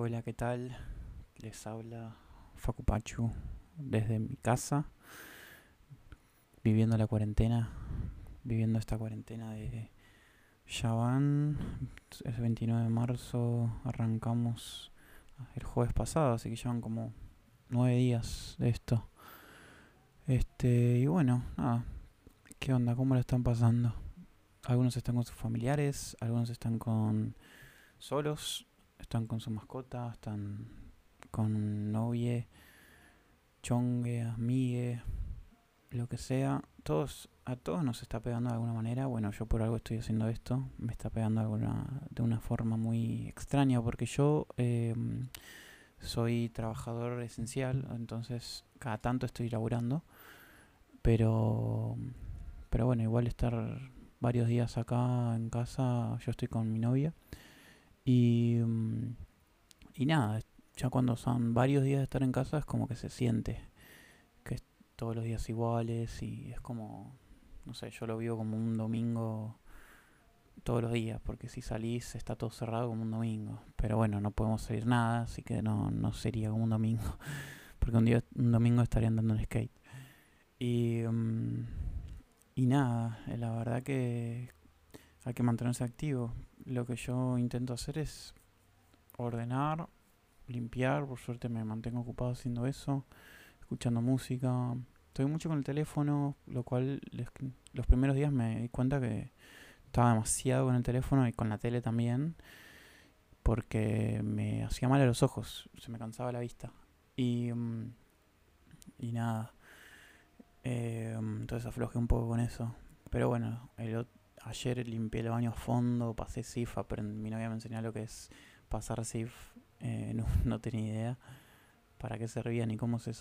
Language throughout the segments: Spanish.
Hola, ¿qué tal? Les habla Facu Pachu desde mi casa, viviendo la cuarentena, viviendo esta cuarentena de ya van, es 29 de marzo, arrancamos el jueves pasado, así que llevan como nueve días de esto. Este, y bueno, nada, ¿qué onda? ¿Cómo lo están pasando? Algunos están con sus familiares, algunos están con solos, están con su mascota, están con novie, chongue, amigue, lo que sea. Todos, a todos nos está pegando de alguna manera. Bueno, yo por algo estoy haciendo esto. Me está pegando de, alguna, de una forma muy extraña porque yo em, soy trabajador esencial, entonces cada tanto estoy laburando. Pero, pero bueno, igual estar varios días acá en casa, yo estoy con mi novia. Y, y nada, ya cuando son varios días de estar en casa es como que se siente que es todos los días iguales y es como, no sé, yo lo vivo como un domingo todos los días, porque si salís está todo cerrado como un domingo. Pero bueno, no podemos salir nada, así que no, no sería como un domingo, porque un, día, un domingo estaría andando en skate. Y, y nada, la verdad que hay que mantenerse activo. Lo que yo intento hacer es ordenar, limpiar, por suerte me mantengo ocupado haciendo eso, escuchando música. Estoy mucho con el teléfono, lo cual los primeros días me di cuenta que estaba demasiado con el teléfono y con la tele también, porque me hacía mal a los ojos, se me cansaba la vista. Y, mm, y nada, eh, entonces aflojé un poco con eso. Pero bueno, ayer limpié el baño a fondo, pasé SIF, mi novia me enseñó lo que es pasar SIF, eh, no, no, tenía idea para qué servía ni cómo se,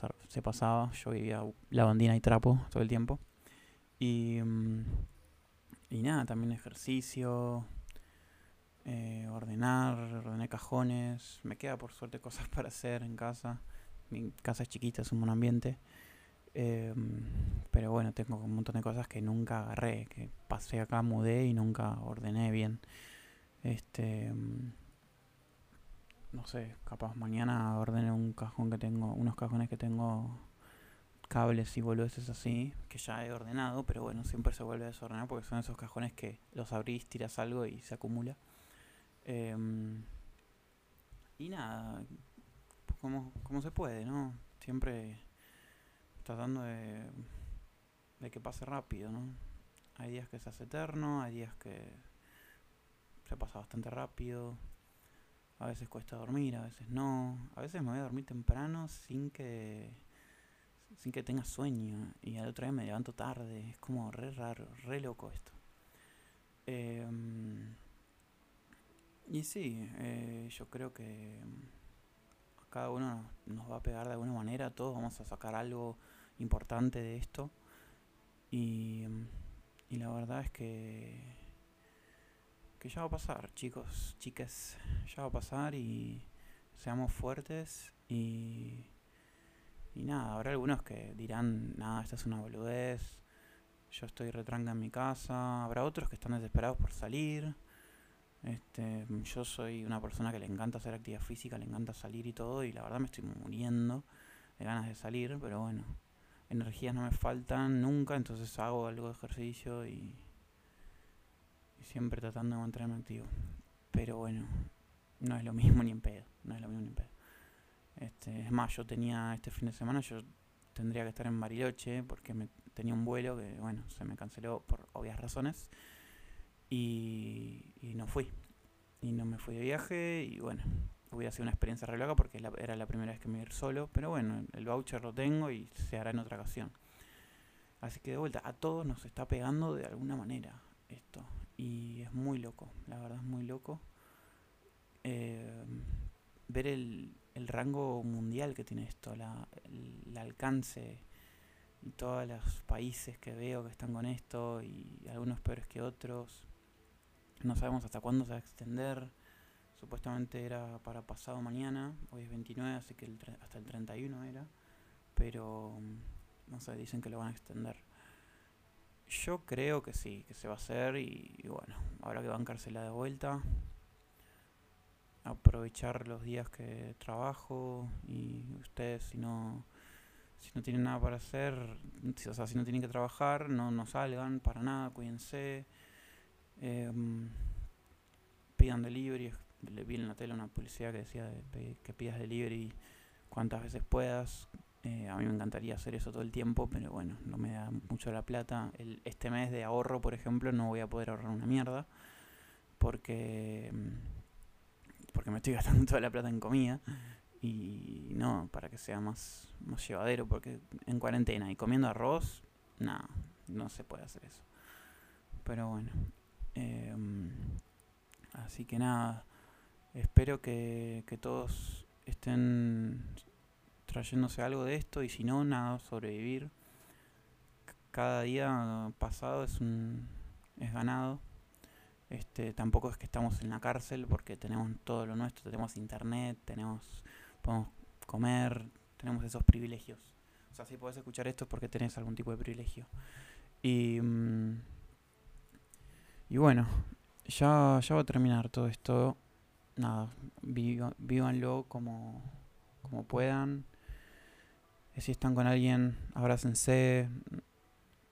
pasaba. Yo vivía lavandina y trapo todo el tiempo. Y, mm, y nada, también ejercicio, eh, ordenar, cajones. Me queda por suerte cosas para hacer en casa. Mi casa es chiquita, es un buen ambiente. Em, pero bueno, tengo un montón de cosas que nunca agarré, que pasé acá, mudé y nunca ordené bien. Este, em, no sé, capaz mañana ordene un cajón que tengo, unos cajones que tengo cables y boludeces así, que ya he ordenado, pero bueno, siempre se vuelve a desordenar porque son esos cajones que los abrís, tiras algo y se acumula. Em, y nada, como se puede, ¿no? Siempre tratando de, de que pase rápido, ¿no? Hay días que se hace eterno, hay días que se pasa bastante rápido. A veces cuesta dormir, a veces no. A veces me voy a dormir temprano sin que sin que tenga sueño y al otro día me levanto tarde. Es como re raro, re loco esto. Em, y sí, eh, yo creo que cada uno nos va a pegar de alguna manera, todos vamos a sacar algo importante de esto. Y, y la verdad es que, que ya va a pasar, chicos, chicas, ya va a pasar y seamos fuertes y, y nada, habrá algunos que dirán, nada, esta es una boludez, yo estoy retranca en mi casa, habrá otros que están desesperados por salir. Este, yo soy una persona que le encanta hacer actividad física, le encanta salir y todo, y la verdad me estoy muriendo de ganas de salir, pero bueno, energías no me faltan nunca, entonces hago algo de ejercicio y, siempre tratando de mantenerme activo. Pero bueno, no es lo mismo ni en pedo, no es lo mismo ni en pedo. Este, es más, yo tenía este fin de semana, yo tendría que estar en Bariloche porque me, tenía un vuelo que, bueno, se me canceló por obvias razones y, y no fui. Y no me fui de viaje y bueno, hubiera sido una experiencia re loca porque era la primera vez que me iba a ir solo, pero bueno, el voucher lo tengo y se hará en otra ocasión. Así que de vuelta, a todos nos está pegando de alguna manera esto. Y es muy loco, la verdad es muy loco. Eh, ver el, el, rango mundial que tiene esto, la, el, alcance y todos los países que veo que están con esto y algunos peores que otros. No sabemos hasta cuándo se va a extender. Supuestamente era para pasado mañana, hoy es 29, así que hasta el 31 era, pero mm, no sé, dicen que lo van a extender. Yo creo que sí, que se va a hacer y, bueno, habrá que bancársela de vuelta. aprovechar los días que trabajo y ustedes si no si no tienen nada para hacer, o sea, si no tienen que trabajar, no, no salgan para nada, cuídense. Em, pidan delivery. Le vi en la tele una publicidad que decía que pidas delivery cuantas veces puedas. Eh, a mí me encantaría hacer eso todo el tiempo, pero bueno, no me da mucho la plata. El, este mes de ahorro, por ejemplo, no voy a poder ahorrar una mierda. Porque, porque me estoy gastando toda la plata en comida. Y no, para que sea más, más llevadero, porque en cuarentena y comiendo arroz, nada, no se puede hacer eso. Pero bueno. Em, así que nada, espero que, que todos estén trayéndose algo de esto y si no, nada, sobrevivir. Cada día pasado es un es ganado. Este, tampoco es que estamos en la cárcel porque tenemos todo lo nuestro, tenemos internet, tenemos podemos comer, tenemos esos privilegios. O sea, si puedes escuchar esto es porque tenés algún tipo de privilegio. Y mm, y bueno, ya ya va a terminar todo esto. Nada, vívanlo como como puedan si están con alguien, abrácense,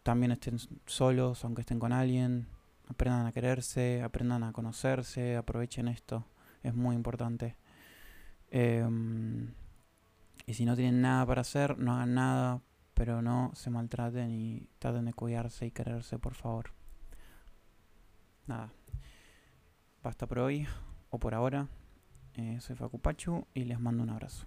también estén solos, aunque estén con alguien, aprendan a quererse, aprendan a conocerse, aprovechen esto, es muy importante. Em, y si no tienen nada para hacer, no hagan nada, pero no se maltraten y traten de cuidarse y quererse, por favor. Nada. Basta por hoy, por ahora. Eh, soy Facu Pachu y les mando un abrazo.